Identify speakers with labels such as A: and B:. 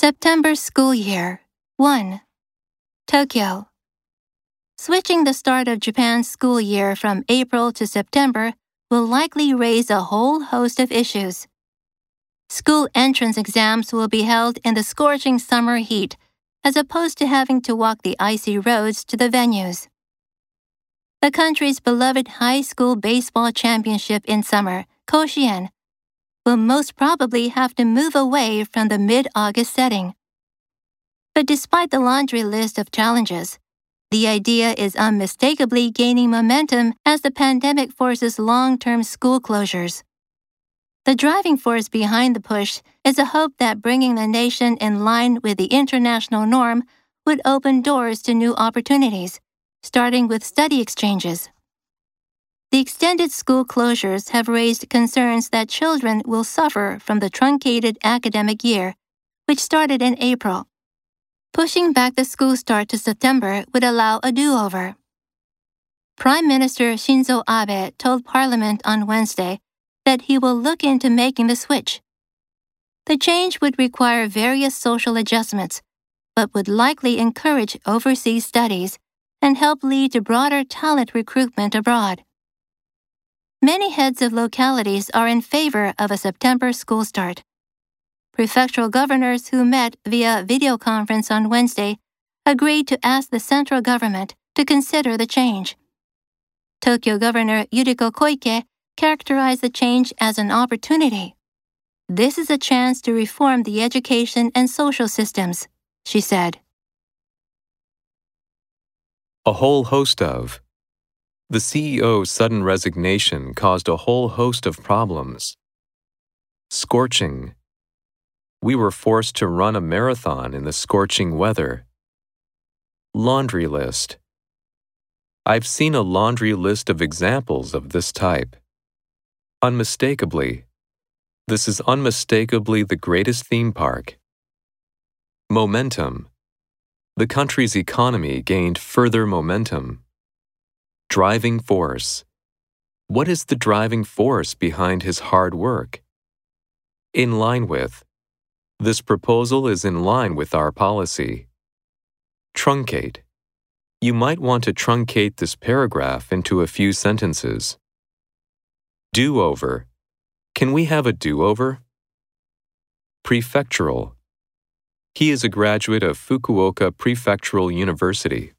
A: September school year 1. Tokyo. Switching the start of Japan's school year from April to September will likely raise a whole host of issues. School entrance exams will be held in the scorching summer heat, as opposed to having to walk the icy roads to the venues. The country's beloved high school baseball championship in summer, Koshien, will most probably have to move away from the mid August setting. But despite the laundry list of challenges, the idea is unmistakably gaining momentum as the pandemic forces long term school closures. The driving force behind the push is a hope that bringing the nation in line with the international norm would open doors to new opportunities, starting with study exchanges. The extended school closures have raised concerns that children will suffer from the truncated academic year, which started in April. Pushing back the school start to September would allow a do over. Prime Minister Shinzo Abe told Parliament on Wednesday that he will look into making the switch. The change would require various social adjustments, but would likely encourage overseas studies and help lead to broader talent recruitment abroad. Many heads of localities are in favor of a September school start prefectural governors who met via video conference on Wednesday agreed to ask the central government to consider the change. Tokyo Governor Yuriko Koike characterized the change as an opportunity. This is a chance to reform the education and social systems, she said.
B: A whole host of. The CEO's sudden resignation caused a whole host of problems. Scorching, we were forced to run a marathon in the scorching weather. Laundry list. I've seen a laundry list of examples of this type. Unmistakably, this is unmistakably the greatest theme park. Momentum. The country's economy gained further momentum. Driving force. What is the driving force behind his hard work? In line with, this proposal is in line with our policy. Truncate. You might want to truncate this paragraph into a few sentences. Do over. Can we have a do over? Prefectural. He is a graduate of Fukuoka Prefectural University.